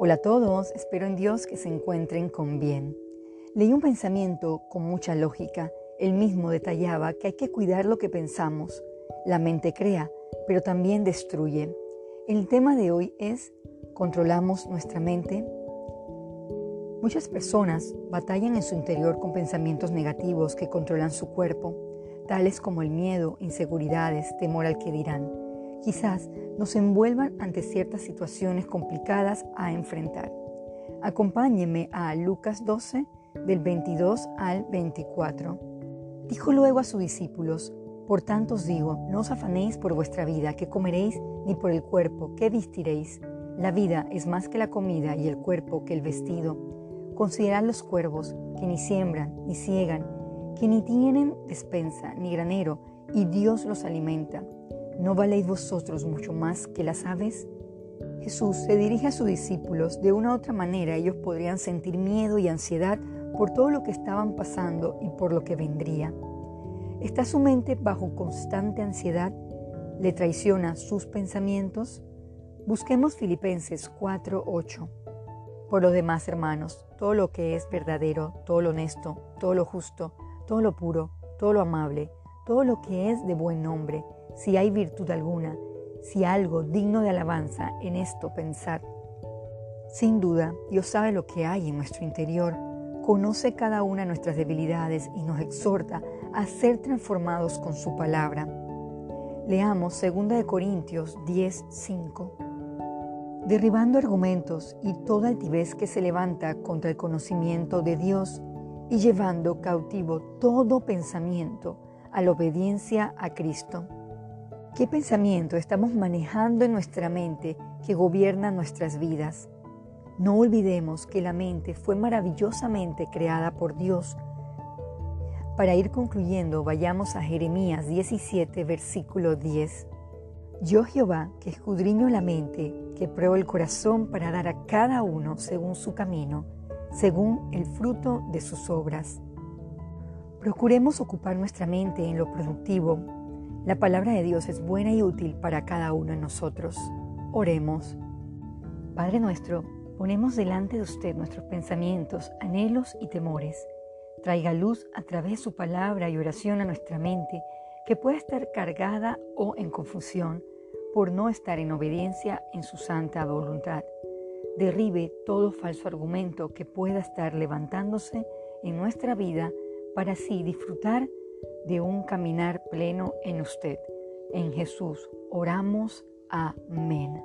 Hola a todos, espero en Dios que se encuentren con bien. Leí un pensamiento con mucha lógica. Él mismo detallaba que hay que cuidar lo que pensamos. La mente crea, pero también destruye. El tema de hoy es, ¿controlamos nuestra mente? Muchas personas batallan en su interior con pensamientos negativos que controlan su cuerpo, tales como el miedo, inseguridades, temor al que dirán quizás nos envuelvan ante ciertas situaciones complicadas a enfrentar. Acompáñeme a Lucas 12, del 22 al 24. Dijo luego a sus discípulos, Por tanto os digo, no os afanéis por vuestra vida, que comeréis, ni por el cuerpo, que vistiréis. La vida es más que la comida y el cuerpo que el vestido. Considerad los cuervos, que ni siembran, ni ciegan, que ni tienen despensa, ni granero, y Dios los alimenta. ¿No valéis vosotros mucho más que las aves? Jesús se dirige a sus discípulos. De una u otra manera ellos podrían sentir miedo y ansiedad por todo lo que estaban pasando y por lo que vendría. ¿Está su mente bajo constante ansiedad? ¿Le traiciona sus pensamientos? Busquemos Filipenses 4:8. Por los demás, hermanos, todo lo que es verdadero, todo lo honesto, todo lo justo, todo lo puro, todo lo amable, todo lo que es de buen nombre, si hay virtud alguna, si algo digno de alabanza, en esto pensar. Sin duda, Dios sabe lo que hay en nuestro interior, conoce cada una de nuestras debilidades y nos exhorta a ser transformados con su palabra. Leamos 2 Corintios 10:5. Derribando argumentos y toda altivez que se levanta contra el conocimiento de Dios y llevando cautivo todo pensamiento a la obediencia a Cristo. ¿Qué pensamiento estamos manejando en nuestra mente que gobierna nuestras vidas? No olvidemos que la mente fue maravillosamente creada por Dios. Para ir concluyendo, vayamos a Jeremías 17, versículo 10. Yo Jehová, que escudriño la mente, que pruebo el corazón para dar a cada uno según su camino, según el fruto de sus obras. Procuremos ocupar nuestra mente en lo productivo, la palabra de Dios es buena y útil para cada uno de nosotros. Oremos. Padre nuestro, ponemos delante de usted nuestros pensamientos, anhelos y temores. Traiga luz a través de su palabra y oración a nuestra mente, que pueda estar cargada o en confusión por no estar en obediencia en su santa voluntad. Derribe todo falso argumento que pueda estar levantándose en nuestra vida para así disfrutar de un caminar pleno en usted. En Jesús oramos. Amén.